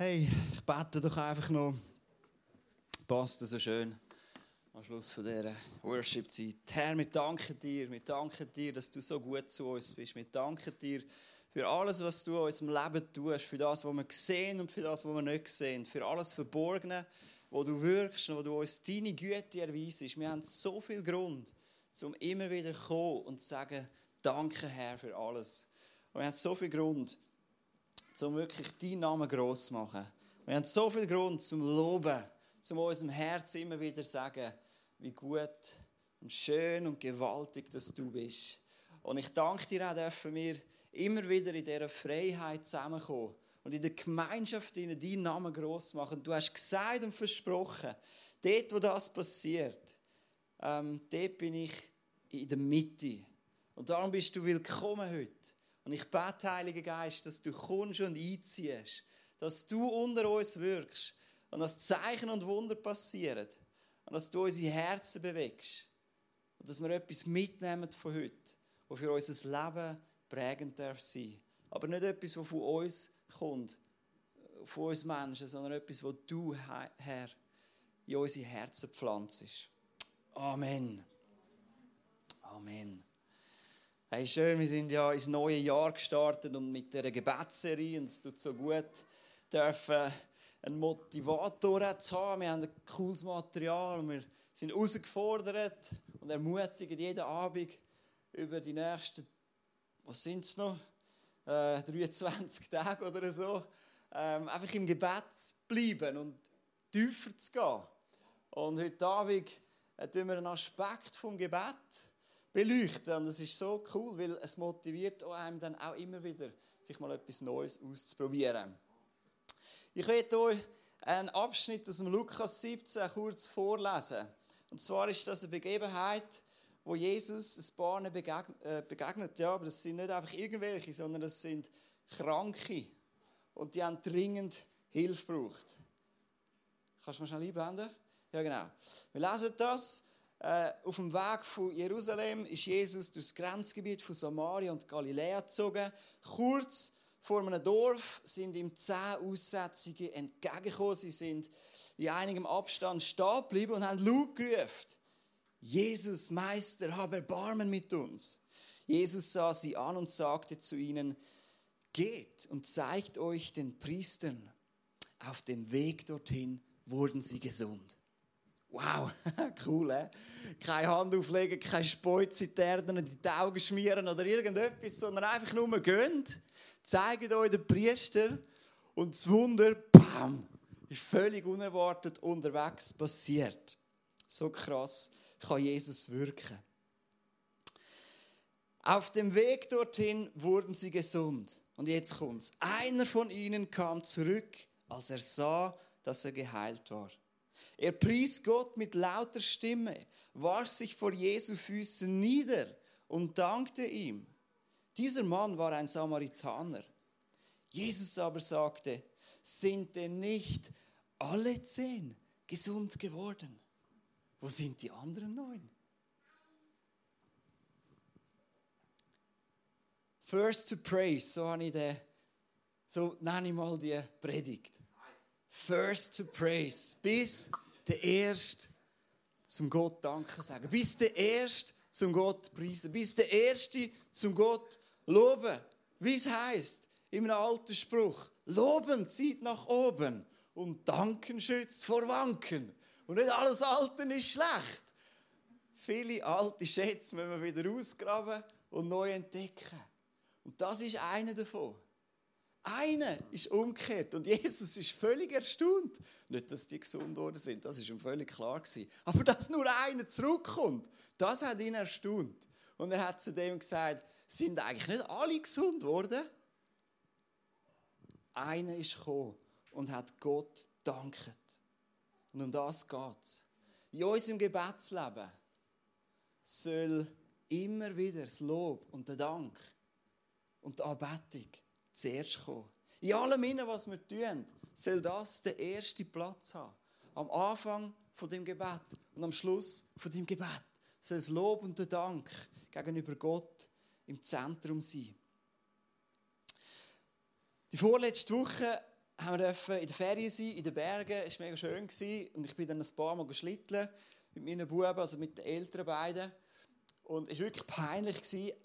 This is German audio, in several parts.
Hey, ich bete doch einfach noch. Passt so schön am Schluss von dieser Worship-Zeit. Herr, wir danken dir, wir danken dir, dass du so gut zu uns bist. Wir danken dir für alles, was du in unserem Leben tust, für das, was wir sehen und für das, was wir nicht sehen, für alles Verborgene, wo du wirkst und wo du uns deine Güte erweisst. Wir haben so viel Grund, um immer wieder zu kommen und zu sagen, danke Herr für alles. Und wir haben so viel Grund, um wirklich deinen Namen gross zu machen. Wir haben so viel Grund zum Loben, zum unserem Herz immer wieder sagen, wie gut und schön und gewaltig dass du bist. Und ich danke dir auch, dürfen wir immer wieder in dieser Freiheit zusammenkommen und in der Gemeinschaft deinen Namen gross machen. Du hast gesagt und versprochen, dort, wo das passiert, ähm, dort bin ich in der Mitte. Und darum bist du willkommen heute. Und ich bete, Heiliger Geist, dass du kommst und einziehst, dass du unter uns wirkst und dass Zeichen und Wunder passieren und dass du unsere Herzen bewegst und dass wir etwas mitnehmen von heute, was für unser Leben prägend darf sein. Aber nicht etwas, was von uns kommt, von uns Menschen, sondern etwas, was du, Herr, in unsere Herzen pflanzt. Amen. Amen. Hey, schön, wir sind ja ins neue Jahr gestartet und mit dieser Gebetsserie, und es tut so gut, dürfen einen Motivator zu haben. Wir haben ein cooles Material und wir sind herausgefordert und ermutigen jeden Abend über die nächsten, was sind es noch, äh, 23 Tage oder so, ähm, einfach im Gebet zu bleiben und tiefer zu gehen. Und heute Abend äh, wir einen Aspekt vom Gebet beleuchten. Und das ist so cool, weil es motiviert einem dann auch immer wieder, sich mal etwas Neues auszuprobieren. Ich werde euch einen Abschnitt aus dem Lukas 17 kurz vorlesen. Und zwar ist das eine Begebenheit, wo Jesus ein paar äh, begegnet. Ja, aber das sind nicht einfach irgendwelche, sondern das sind Kranke. Und die haben dringend Hilfe gebraucht. Kannst du mal schnell einblenden? Ja, genau. Wir lesen das. Äh, auf dem Weg von Jerusalem ist Jesus durch das Grenzgebiet von Samaria und Galiläa gezogen. Kurz vor einem Dorf sind ihm zehn Aussätzige entgegengekommen. Sie sind in einigem Abstand stehen geblieben und haben laut gerufen. Jesus, Meister, hab Erbarmen mit uns. Jesus sah sie an und sagte zu ihnen, geht und zeigt euch den Priestern. Auf dem Weg dorthin wurden sie gesund. Wow, cool, eh? Keine Hand auflegen, keine Speuziterden in die Augen schmieren oder irgendetwas, sondern einfach nur gehen, zeigen euch den Priester und das Wunder, bam, ist völlig unerwartet unterwegs passiert. So krass kann Jesus wirken. Auf dem Weg dorthin wurden sie gesund. Und jetzt kommt's. Einer von ihnen kam zurück, als er sah, dass er geheilt war. Er pries Gott mit lauter Stimme, warf sich vor Jesu Füßen nieder und dankte ihm. Dieser Mann war ein Samaritaner. Jesus aber sagte, sind denn nicht alle zehn gesund geworden? Wo sind die anderen neun? First to praise, so habe ich den, so nenne ich mal die Predigt. First to praise, bis der Erste zum Gott Danke sagen. Bist der Erste zum Gott preisen. Bist der Erste zum Gott loben. Wie es heißt einem alten Spruch: Loben zieht nach oben und Danken schützt vor Wanken. Und nicht alles Alte ist schlecht. Viele alte Schätze müssen wir wieder ausgraben und neu entdecken. Und das ist einer davon. Einer ist umgekehrt und Jesus ist völlig erstaunt. Nicht, dass die gesund worden sind, das ist ihm völlig klar gewesen. Aber dass nur einer zurückkommt, das hat ihn erstaunt. Und er hat zu dem gesagt, sind eigentlich nicht alle gesund worden? Einer ist gekommen und hat Gott danket. Und um das geht es. In unserem Gebetsleben soll immer wieder das Lob und der Dank und die Anbetung zuerst kommen. In allem, was wir tun, soll das der erste Platz haben. Am Anfang von dem Gebet und am Schluss von dem Gebet soll das Lob und der Dank gegenüber Gott im Zentrum sein. Die vorletzte Woche haben wir in der Ferien sein, in den Bergen. Es war mega schön. Und ich bin dann ein paar Mal schlitteln mit meinen Buben, also mit den älteren beiden. Und es war wirklich peinlich.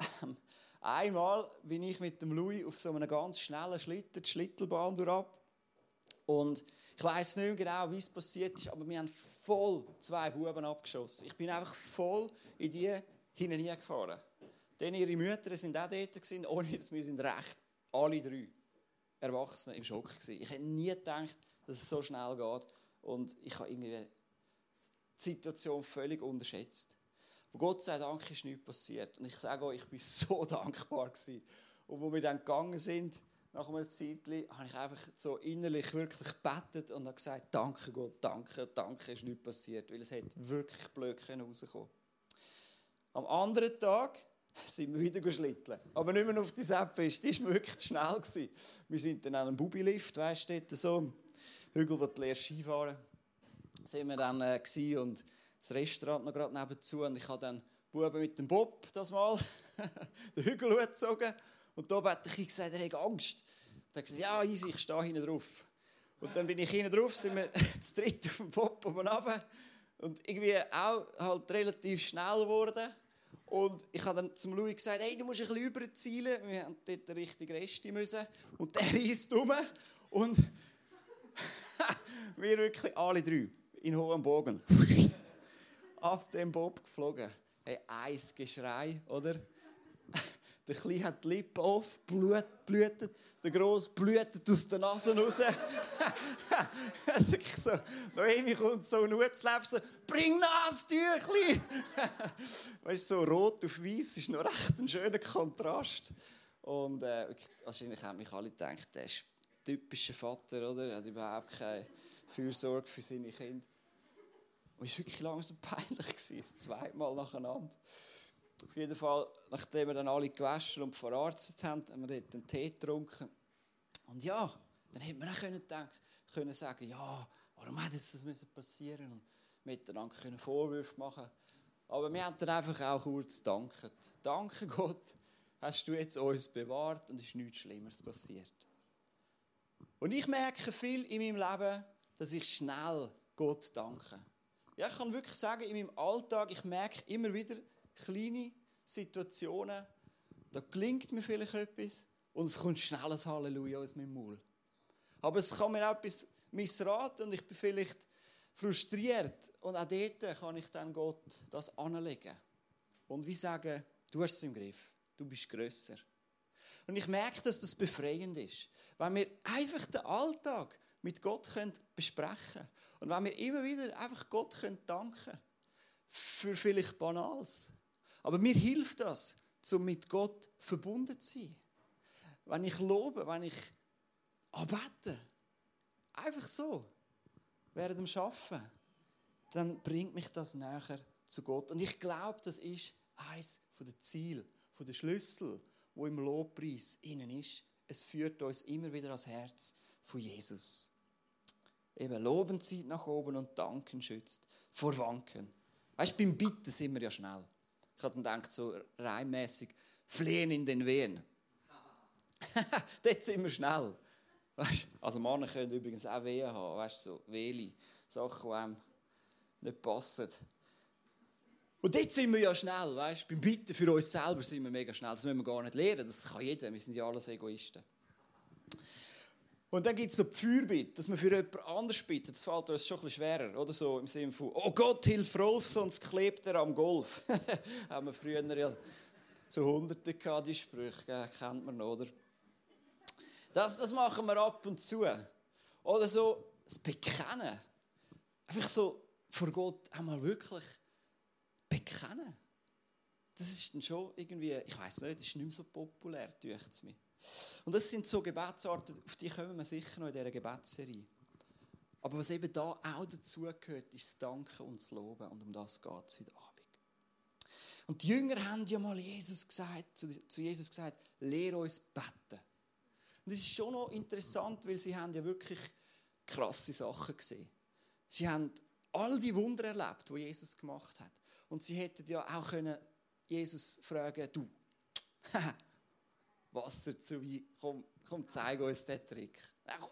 Einmal bin ich mit dem Louis auf so einem ganz schnellen Schlitten, die Schlittelbahn durch. Und ich weiß nicht genau, wie es passiert ist, aber wir haben voll zwei Buben abgeschossen. Ich bin einfach voll in die hineingefahren. Denn ihre Mütter sind auch dort, ohne dass wir sind recht, alle drei Erwachsene im Schock gewesen. Ich hätte nie gedacht, dass es so schnell geht. Und ich habe irgendwie die Situation völlig unterschätzt. Aber Gott sei Dank ist nichts passiert. Und ich sage euch, ich bin so dankbar gewesen. Und wo wir dann gegangen sind, nach einem Zeitchen, habe ich einfach so innerlich wirklich gebetet und habe gesagt, danke Gott, danke, danke, ist nichts passiert, weil es hätte wirklich blöd rauskommen Am anderen Tag sind wir wieder geschlitteln. Aber nicht mehr auf die Seppfest, die war wirklich zu schnell. Gewesen. Wir sind dann an einem Bubbilift, weißt du, dort so, Hügel, wo du lernst Skifahren. Sind wir dann äh, und das Restaurant noch gerade nebenzu und ich habe dann Buben mit dem Bob das mal den Hügel hochgezogen und da hat ich gesagt, er hat Angst. Dann hat er gesagt, ja, easy, ich stehe hinten drauf. Und dann bin ich hinten drauf, sind wir zu dritt auf dem Bob oben runter. Und irgendwie auch halt relativ schnell geworden. Und ich habe dann zum Louis gesagt, hey, du musst ein bisschen überzielen. Wir haben dort den richtigen Rest müssen. Und der reist um. Und wir wirklich alle drei in hohem Bogen auf dem Bob geflogen. Hey, ein Geschrei, oder? Der Kleine hat die Lippen auf, Blut blutet. Der Grosse blutet aus der Nase raus. es ist so, Noemi kommt so nutzleben, so, bring Nasentüchli! weißt du, so rot auf weiß ist noch recht ein schöner Kontrast. Und äh, wahrscheinlich haben mich alle gedacht, der ist typischer Vater, oder? Er hat überhaupt keine Fürsorge für seine Kinder. Und es war wirklich langsam peinlich, das zweite Mal nacheinander. Auf jeden Fall, nachdem wir dann alle gewaschen und verarztet haben, haben wir dort einen Tee getrunken. Und ja, dann hätte man auch können, denken, können sagen, ja, warum hätte das passieren und miteinander können Vorwürfe machen Aber wir haben dann einfach auch kurz gedankt. Danke Gott, hast du jetzt uns bewahrt und es ist nichts Schlimmeres passiert. Und ich merke viel in meinem Leben, dass ich schnell Gott danke. Ja, ich kann wirklich sagen, in meinem Alltag, ich merke immer wieder, kleine Situationen, da klingt mir vielleicht etwas und es kommt schnell ein Halleluja aus meinem Maul. Aber es kann mir auch etwas missraten und ich bin vielleicht frustriert. Und auch dort kann ich dann Gott das anlegen. Und wie sagen, du hast es im Griff, du bist grösser. Und ich merke, dass das befreiend ist. Weil wir einfach den Alltag mit Gott besprechen können. Und wenn wir immer wieder einfach Gott danken können für vielleicht Banales. Aber mir hilft das, um mit Gott verbunden zu sein. Wenn ich lobe, wenn ich arbeite, einfach so, während dem Arbeiten, dann bringt mich das näher zu Gott. Und ich glaube, das ist eines der Ziele, der Schlüssel, wo im Lobpreis innen ist. Es führt uns immer wieder ans Herz von Jesus. Eben, Loben zieht nach oben und Danken schützt vor Wanken. Weißt du, beim Bitten sind wir ja schnell. Ich habe dann gedacht, so reimmäßig, flehen in den Wehen. Dort sind wir schnell. Weißt, also Männer können übrigens auch Wehen haben, weißt, so Wehli, Sachen, die einem nicht passen. Und dort sind wir ja schnell, weißt, beim Bitten für uns selber sind wir mega schnell. Das müssen wir gar nicht lernen, das kann jeder, wir sind ja alles Egoisten. Und dann gibt es so die Fürbitte, dass man für jemand anders bittet. Das fällt uns schon bisschen schwerer. Oder so im Sinne von, oh Gott, hilf Rolf, sonst klebt er am Golf. Haben wir früher ja zu Hunderten gehabt, die Sprüche, kennt man, oder? Das, das machen wir ab und zu. Oder so das Bekennen. Einfach so vor Gott einmal wirklich bekennen. Das ist dann schon irgendwie, ich weiß nicht, das ist nicht mehr so populär, denkt es mir. Und das sind so Gebetsarten, auf die kommen wir sicher noch in dieser Gebetsserie. Aber was eben da auch dazugehört, ist das Danken und das Loben. Und um das geht es heute Abend. Und die Jünger haben ja mal Jesus gesagt, zu Jesus gesagt, lehre uns beten. Und das ist schon noch interessant, weil sie haben ja wirklich krasse Sachen gesehen. Sie haben all die Wunder erlebt, die Jesus gemacht hat. Und sie hätten ja auch können Jesus fragen, du, Wasser zu Wein. Komm, Komm, zeig uns den Trick.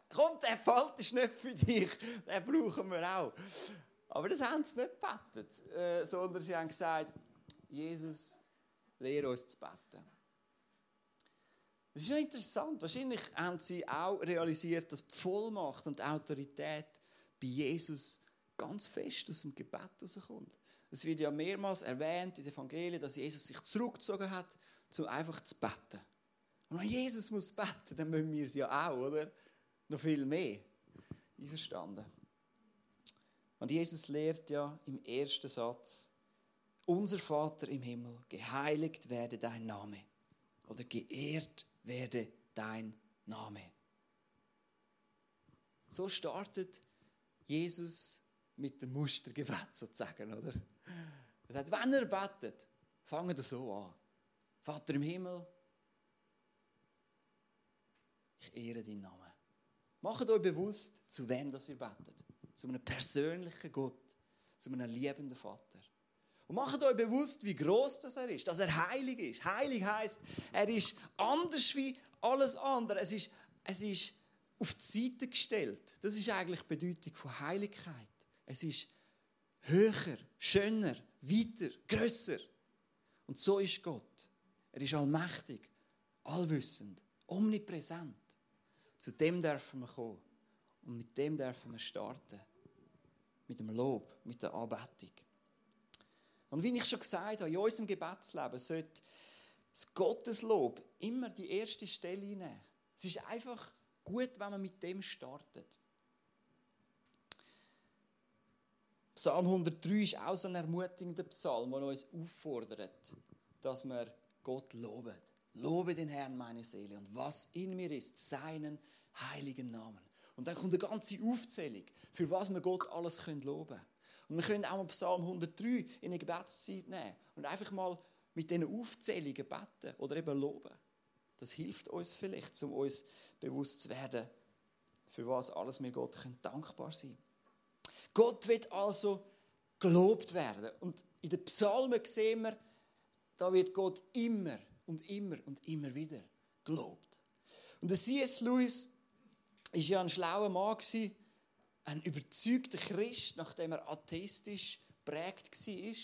Komm, der Falt ist nicht für dich, den brauchen wir auch. Aber das haben sie nicht gebetet, äh, sondern sie haben gesagt, Jesus, lehre uns zu beten. Das ist ja interessant. Wahrscheinlich haben sie auch realisiert, dass die Vollmacht und die Autorität bei Jesus ganz fest aus dem Gebet herauskommt. Es wird ja mehrmals erwähnt in den Evangelien, dass Jesus sich zurückgezogen hat, um einfach zu beten. Und wenn Jesus muss beten, dann müssen wir es ja auch, oder? Noch viel mehr. Einverstanden? Und Jesus lehrt ja im ersten Satz, unser Vater im Himmel, geheiligt werde dein Name oder geehrt werde dein Name. So startet Jesus mit dem Mustergebet sozusagen, oder? Er sagt, wenn er betet, fangen wir so an. Vater im Himmel, ich ehre deinen Namen. Macht euch bewusst, zu wem das ihr betet. Zu einem persönlichen Gott, zu einem liebenden Vater. Und macht euch bewusst, wie groß das er ist, dass er heilig ist. Heilig heißt, er ist anders wie alles andere. Es ist, es ist auf die Seite gestellt. Das ist eigentlich die Bedeutung von Heiligkeit. Es ist höher, schöner, weiter, grösser. Und so ist Gott. Er ist allmächtig, allwissend, omnipräsent. Zu dem dürfen wir kommen. Und mit dem dürfen wir starten. Mit dem Lob, mit der Anbetung. Und wie ich schon gesagt habe, in unserem Gebetsleben sollte das Gotteslob immer die erste Stelle nehmen. Es ist einfach gut, wenn man mit dem startet. Psalm 103 ist auch so ein ermutigender Psalm, der uns auffordert, dass wir Gott loben. Lobe den Herrn, meine Seele, und was in mir ist, seinen heiligen Namen. Und dann kommt eine ganze Aufzählung, für was wir Gott alles loben können. Und wir können auch mal Psalm 103 in eine Gebetszeit nehmen und einfach mal mit diesen Aufzählungen beten oder eben loben. Das hilft uns vielleicht, um uns bewusst zu werden, für was alles wir Gott können dankbar sein Gott wird also gelobt werden. Und in den Psalmen sehen wir, da wird Gott immer und immer und immer wieder gelobt. Und der C.S. Lewis war ja ein schlauer Mann, ein überzeugter Christ, nachdem er atheistisch prägt war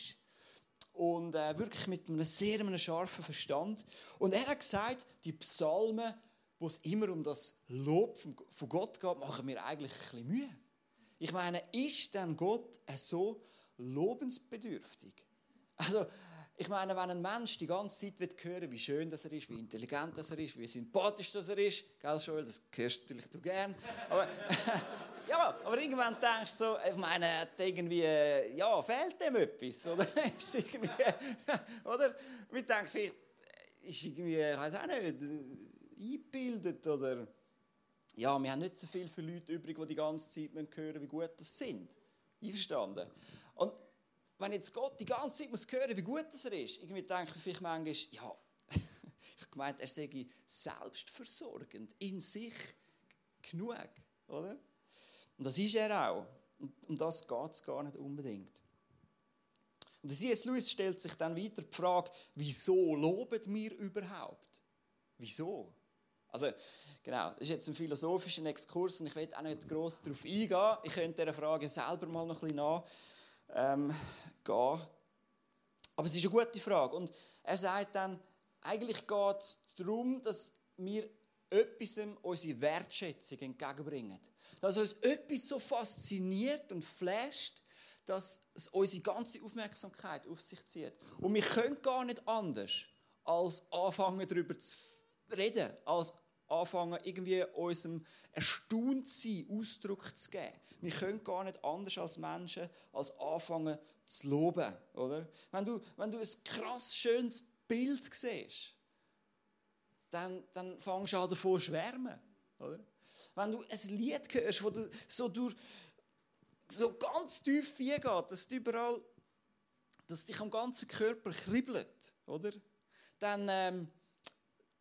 und äh, wirklich mit einem sehr einem scharfen Verstand. Und er hat gesagt, die Psalmen, wo es immer um das Lob von Gott geht, machen mir eigentlich ein bisschen Mühe. Ich meine, ist denn Gott so lobensbedürftig? Also, ich meine, wenn ein Mensch die ganze Zeit wird hören, wie schön das er ist, wie intelligent das er ist, wie sympathisch das er ist, gell, Joel, das hörst natürlich du gern. Aber, ja, aber irgendwann denkst du so, ich meine, irgendwie, ja, fehlt dem etwas, oder? ist irgendwie, oder? Wir denken vielleicht, ist irgendwie, ich weiß auch nicht, eingebildet oder, ja, wir haben nicht so viel für Leute übrig, die die ganze Zeit hören, wie gut das sind. Einverstanden? Und wenn jetzt Gott die ganze Zeit muss hören, wie gut das er ist, irgendwie denke ich vielleicht manchmal, ja, ich gemeint, er sei selbstversorgend, in sich genug, oder? Und das ist er auch. Und um das geht es gar nicht unbedingt. Und C.S. Lewis stellt sich dann weiter die Frage, wieso loben wir überhaupt? Wieso? Also, genau, das ist jetzt ein philosophischer Exkurs und ich will auch nicht gross darauf eingehen. Ich könnte dieser Frage selber mal noch ein bisschen nachgehen. Ähm, Aber es ist eine gute Frage. Und er sagt dann, eigentlich geht es darum, dass wir etwas unsere Wertschätzung entgegenbringen. Dass uns etwas so fasziniert und flasht, dass es unsere ganze Aufmerksamkeit auf sich zieht. Und wir können gar nicht anders, als anfangen darüber zu reden, als anfangen, irgendwie unserem Erstauntsein Ausdruck zu geben. Wir können gar nicht anders als Menschen, als anfangen zu loben, oder? Wenn du, wenn du ein krass schönes Bild siehst, dann, dann fängst du an davon zu schwärmen, oder? Wenn du ein Lied hörst, das so so ganz tief geht, dass du überall, dass dich am ganzen Körper kribbelt, oder? Dann, ähm,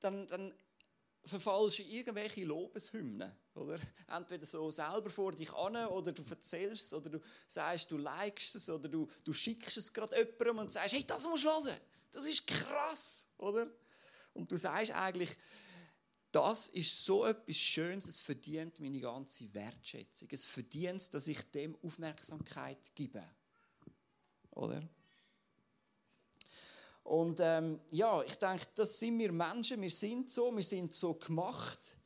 dann, dann verfallst in irgendwelche Lobeshymnen. Oder? Entweder so selber vor dich an oder du erzählst es oder du sagst, du likest es oder du, du schickst es gerade jemandem und sagst, hey, das musst du hören. Das ist krass, oder? Und du sagst eigentlich, das ist so etwas Schönes, es verdient meine ganze Wertschätzung. Es verdient, dass ich dem Aufmerksamkeit gebe. Oder? Und ähm, ja, ich denke, das sind wir Menschen, wir sind so, wir sind so gemacht.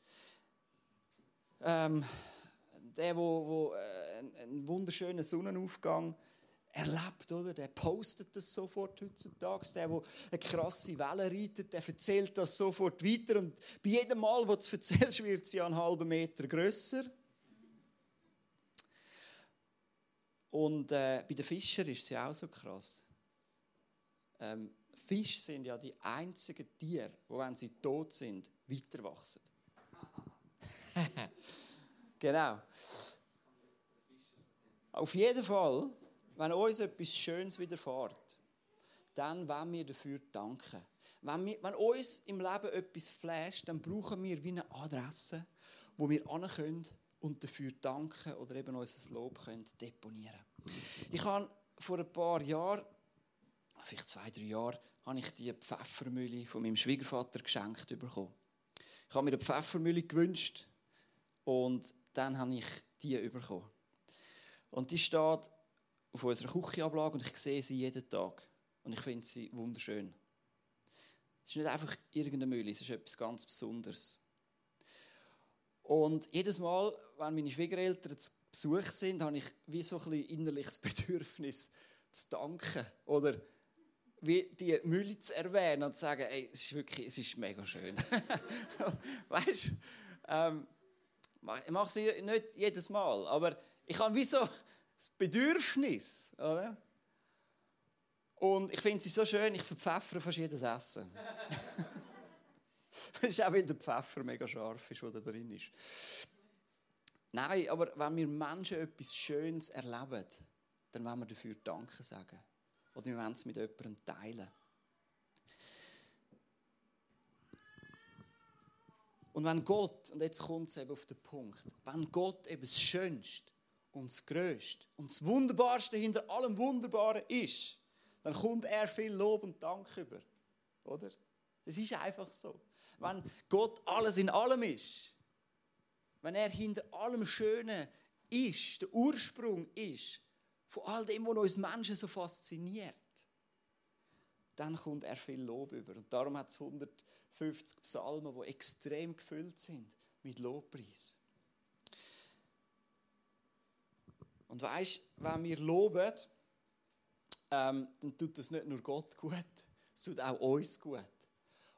Ähm, der, wo, wo äh, einen wunderschönen Sonnenaufgang erlebt, oder? Der postet das sofort heutzutage. Der, der eine krasse Welle reitet, der erzählt das sofort weiter. Und bei jedem Mal, wo du es erzählst, wird sie einen halben Meter grösser. Und äh, bei den Fischern ist sie auch so krass. Ähm, Fische sind ja die einzigen Tiere, die, wenn sie tot sind, weiter wachsen. genau. Auf jeden Fall wenn uns etwas Schönes widerfährt, dann wollen wir dafür danken. Wenn, wir, wenn uns im Leben etwas flasht, dann brauchen wir wie eine Adresse, wo wir können und dafür danken oder eben unser Lob können deponieren Ich habe vor ein paar Jahren, vielleicht zwei, drei Jahren, habe ich die Pfeffermühle von meinem Schwiegervater geschenkt bekommen. Ich habe mir eine Pfeffermühle gewünscht und dann habe ich die bekommen. Und die steht auf unserer Küchenablage und ich sehe sie jeden Tag. Und ich finde sie wunderschön. Es ist nicht einfach irgendeine Mühle, es ist etwas ganz Besonderes. Und jedes Mal, wenn meine Schwiegereltern zu Besuch sind, habe ich wie so ein innerliches Bedürfnis zu danken. Oder wie die Mühle zu erwähnen und zu sagen, ey, es ist wirklich, es ist mega schön. weißt du? Ähm, ich mache sie nicht jedes Mal, aber ich habe wie so das Bedürfnis, oder? Und ich finde sie so schön, ich verpfeffere fast jedes Essen. das ist auch, weil der Pfeffer mega scharf ist, der da drin ist. Nein, aber wenn wir Menschen etwas Schönes erleben, dann wollen wir dafür Danke sagen. Oder wir wollen es mit jemandem teilen. Und wenn Gott, und jetzt kommt es eben auf den Punkt, wenn Gott eben das Schönste und das Größte und das Wunderbarste hinter allem Wunderbaren ist, dann kommt er viel Lob und Dank über. Oder? Das ist einfach so. Wenn Gott alles in allem ist, wenn er hinter allem Schönen ist, der Ursprung ist, von all dem, was uns Menschen so fasziniert, dann kommt er viel Lob über. Und darum hat es 150 Psalmen, die extrem gefüllt sind mit Lobpreis. Und weißt, wenn wir loben, ähm, dann tut das nicht nur Gott gut, es tut auch uns gut.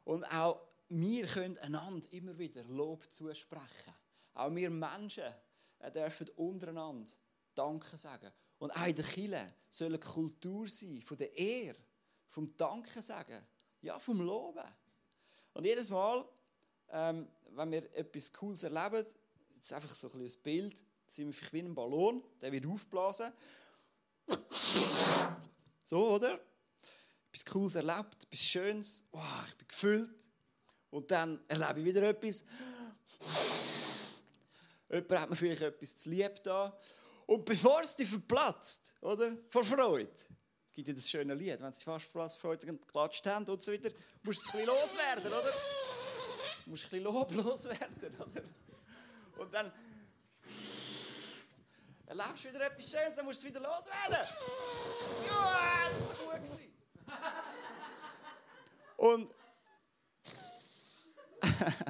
Und auch wir können einander immer wieder Lob zusprechen. Auch wir Menschen äh, dürfen untereinander Danke sagen. Und auch in der Kirche soll eine Kultur sein von der Ehre, vom Danke sagen, ja, vom Loben. Und jedes Mal, ähm, wenn wir etwas Cooles erleben, jetzt einfach so ein, ein Bild, sind wir wie ein Ballon, der wird aufblasen. So, oder? Etwas Cooles erlebt, etwas Schönes. Wow, ich bin gefüllt. Und dann erlebe ich wieder etwas. Jemand hat mir vielleicht etwas zu lieb da. Und bevor es dich verplatzt, oder? Vor Freude, gibt dir das schöne Lied. Wenn es dich fast verplatzt, Freude geklatscht haben und so weiter, musst du ein bisschen loswerden, oder? Du musst ein bisschen loblos werden, oder? Und dann erlebst du wieder etwas Schönes, dann musst du es wieder loswerden. Ja, das war gut. Und,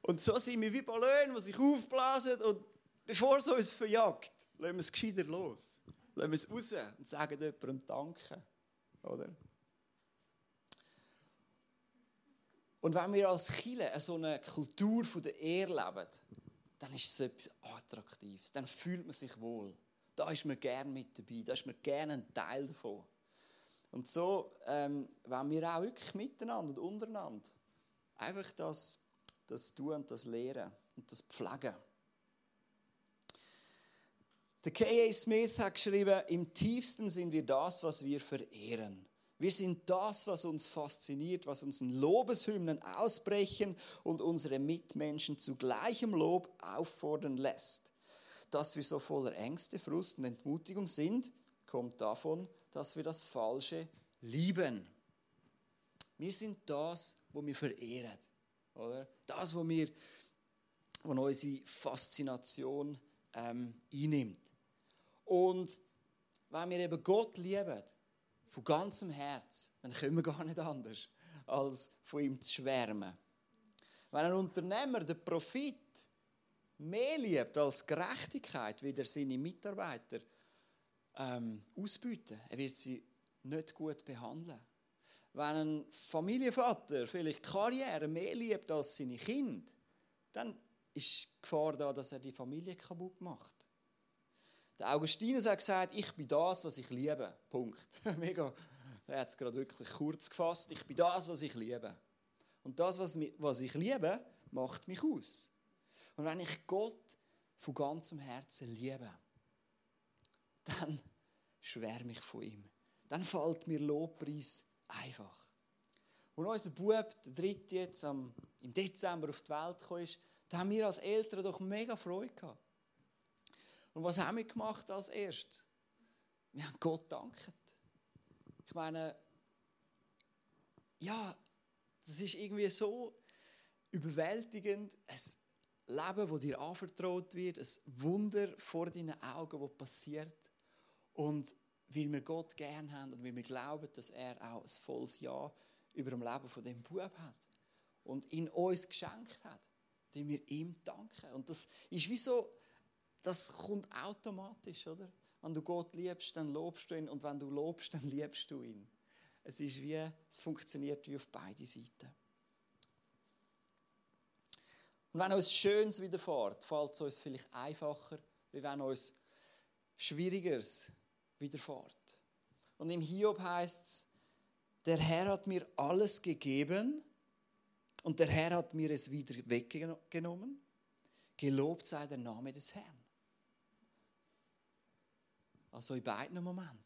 und so sind wir wie Ballone, die sich aufblasen und bevor es uns verjagt, lassen wir es gescheiter los. Lassen wir es raus und sagen jemandem Danke. Oder? Und wenn wir als Chile so eine Kultur der Ehre leben, dann ist es etwas Attraktives. Dann fühlt man sich wohl. Da ist man gern mit dabei. Da ist man gerne ein Teil davon. Und so ähm, wollen wir auch wirklich miteinander und untereinander einfach das, das tun und das lehren und das pflegen. Der K.A. Smith hat geschrieben, im tiefsten sind wir das, was wir verehren. Wir sind das, was uns fasziniert, was uns in Lobeshymnen ausbrechen und unsere Mitmenschen zu gleichem Lob auffordern lässt. Dass wir so voller Ängste, Frust und Entmutigung sind, kommt davon, dass wir das Falsche lieben. Wir sind das, wo wir verehren. Oder? Das, was wir, was unsere Faszination ähm, einnimmt. Und wenn wir eben Gott lieben, von ganzem Herz, dann können wir gar nicht anders, als von ihm zu schwärmen. Wenn ein Unternehmer den Profit mehr liebt als Gerechtigkeit, wie er seine Mitarbeiter ähm, ausbeuten, er wird sie nicht gut behandeln. Wenn ein Familienvater vielleicht Karriere mehr liebt als seine Kinder, dann ist die Gefahr da, dass er die Familie kaputt macht. Der Augustinus hat gesagt, ich bin das, was ich liebe. Punkt. Mega. Er hat es gerade wirklich kurz gefasst. Ich bin das, was ich liebe. Und das, was ich liebe, macht mich aus. Und wenn ich Gott von ganzem Herzen liebe, dann schwärme ich von ihm. Dann fällt mir Lobpreis einfach. Und unser Bub, der dritte jetzt im Dezember auf die Welt kam, da haben wir als Eltern doch mega Freude gehabt. Und was haben wir gemacht als erstes? Wir haben Gott danket. Ich meine, ja, das ist irgendwie so überwältigend. Ein Leben, das dir anvertraut wird, ein Wunder vor deinen Augen, das passiert. Und weil wir Gott gern haben und weil wir glauben, dass er auch ein volles Ja über dem Leben von dem Bub hat und in uns geschenkt hat, die wir ihm danken. Und das ist wie so, das kommt automatisch, oder? Wenn du Gott liebst, dann lobst du ihn und wenn du lobst, dann liebst du ihn. Es ist wie, es funktioniert wie auf beide Seiten. Und wenn uns Schönes widerfährt, fällt es uns vielleicht einfacher, wie wenn uns Schwierigeres widerfährt. Und im Hiob heißt es, der Herr hat mir alles gegeben und der Herr hat mir es wieder weggenommen. Gelobt sei der Name des Herrn. Also in beiden Momenten.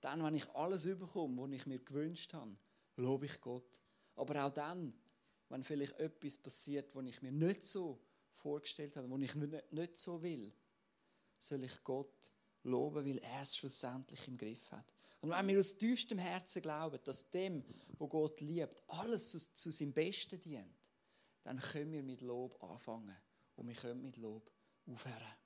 Dann, wenn ich alles überkomme, was ich mir gewünscht habe, lobe ich Gott. Aber auch dann, wenn vielleicht etwas passiert, was ich mir nicht so vorgestellt habe, was ich nicht so will, soll ich Gott loben, weil er es schlussendlich im Griff hat. Und wenn wir aus tiefstem Herzen glauben, dass dem, wo Gott liebt, alles zu, zu seinem Besten dient, dann können wir mit Lob anfangen und wir können mit Lob aufhören.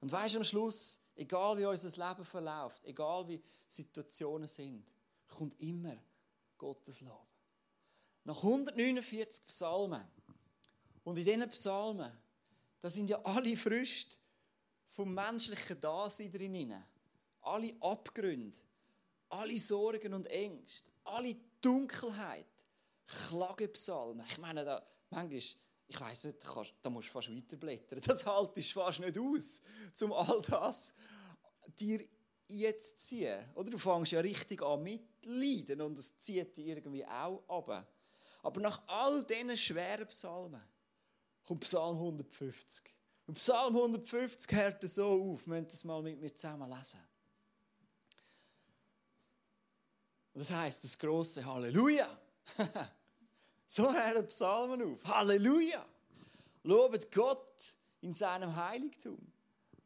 Und weißt am Schluss, egal wie unser Leben verläuft, egal wie Situationen sind, kommt immer Gottes Lob. Nach 149 Psalmen, und in diesen Psalmen, da sind ja alle Früchte vom menschlichen Dasein drin. Alle Abgründe, alle Sorgen und Ängste, alle Dunkelheit, Klagepsalmen. Ich meine, da, manchmal, ich weiß nicht, da musst du fast weiterblättern. Das haltest du fast nicht aus, um all das dir jetzt zu ziehen. Oder du fängst ja richtig an mitleiden und es zieht dich irgendwie auch ab. Aber nach all diesen schweren Psalmen kommt Psalm 150. Und Psalm 150 hört so auf. Wir müssen das mal mit mir zusammen lesen. Und das heißt das große Halleluja. so hört Psalmen auf. Halleluja. Lobet Gott in seinem Heiligtum.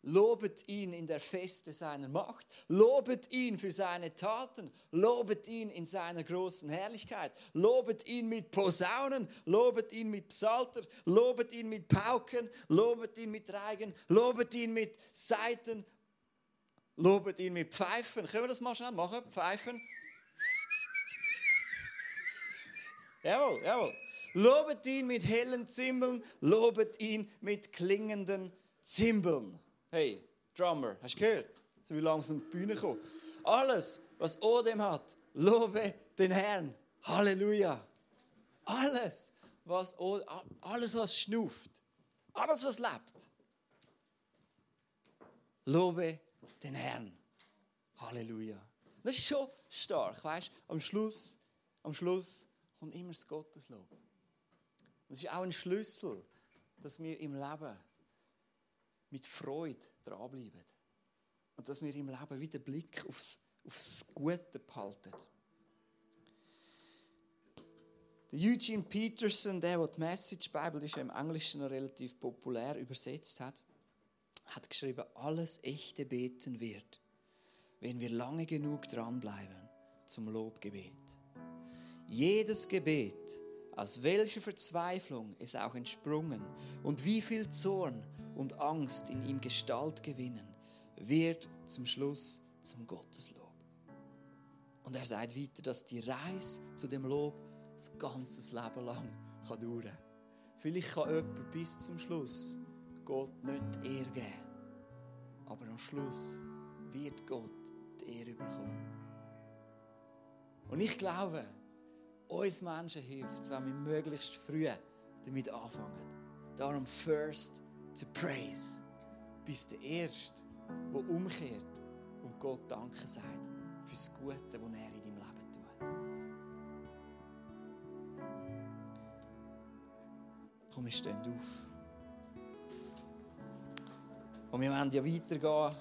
Lobet ihn in der Feste seiner Macht. Lobet ihn für seine Taten. Lobet ihn in seiner großen Herrlichkeit. Lobet ihn mit Posaunen. Lobet ihn mit Psalter. Lobet ihn mit Pauken. Lobet ihn mit Reigen. Lobet ihn mit Saiten. Lobet ihn mit Pfeifen. Können wir das mal schnell machen? Pfeifen. Jawohl, jawohl. Lobet ihn mit hellen Zimbeln. Lobet ihn mit klingenden Zimbeln. Hey, Drummer, hast du gehört? So wie langsam die Bühne kommt. Alles, was Odem hat, lobe den Herrn. Halleluja. Alles, was Odem, alles, was schnuft, alles, was lebt, lobe den Herrn. Halleluja. Das ist schon stark, weißt? Am Schluss, am Schluss kommt immer das Gotteslob. Das ist auch ein Schlüssel, dass wir im Leben mit Freude dranbleiben. Und dass wir im Leben wieder Blick aufs, aufs Gute behalten. Der Eugene Peterson, der, der die Message Bible, die ist ja im Englischen noch relativ populär übersetzt hat, hat geschrieben, alles echte Beten wird, wenn wir lange genug dranbleiben zum Lobgebet. Jedes Gebet aus welcher Verzweiflung es auch entsprungen und wie viel Zorn und Angst in ihm Gestalt gewinnen, wird zum Schluss zum Gotteslob. Und er sagt weiter, dass die Reise zu dem Lob das ganze Leben lang kann dauern kann. Vielleicht kann jemand bis zum Schluss Gott nicht die Ehre geben. Aber am Schluss wird Gott die Ehre bekommen. Und ich glaube, uns Menschen hilft wenn wir möglichst früh damit anfangen. Darum first to praise. Bis der Erste, der umkehrt und Gott Danke sagt für das Gute, das er in deinem Leben tut. Komm, wir stehen auf. Und wir wollen ja weitergehen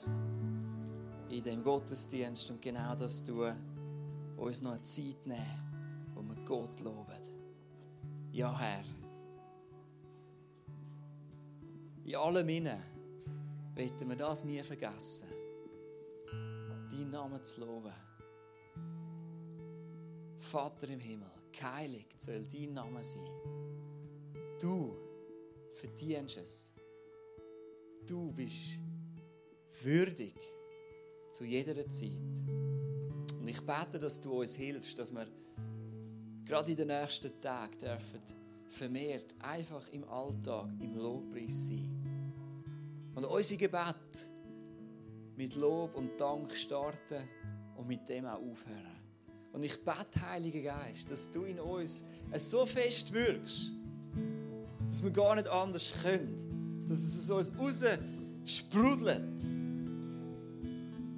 in dem Gottesdienst und genau das tun, uns noch eine Zeit nehmen, Gott loben. Ja, Herr. In allem Innen wollen wir das nie vergessen, deinen Namen zu loben. Vater im Himmel, geheiligt soll dein Name sein. Du verdienst es. Du bist würdig zu jeder Zeit. Und ich bete, dass du uns hilfst, dass wir gerade in den nächsten Tagen dürfen vermehrt einfach im Alltag, im Lobpreis sein. Und unser Gebet mit Lob und Dank starten und mit dem auch aufhören. Und ich bete, Heiliger Geist, dass du in uns so fest wirkst, dass wir gar nicht anders können. Dass es aus uns raus sprudelt.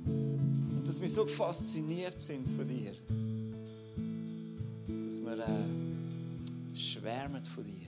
Und dass wir so fasziniert sind von dir. Wir äh, schwärmen von dir.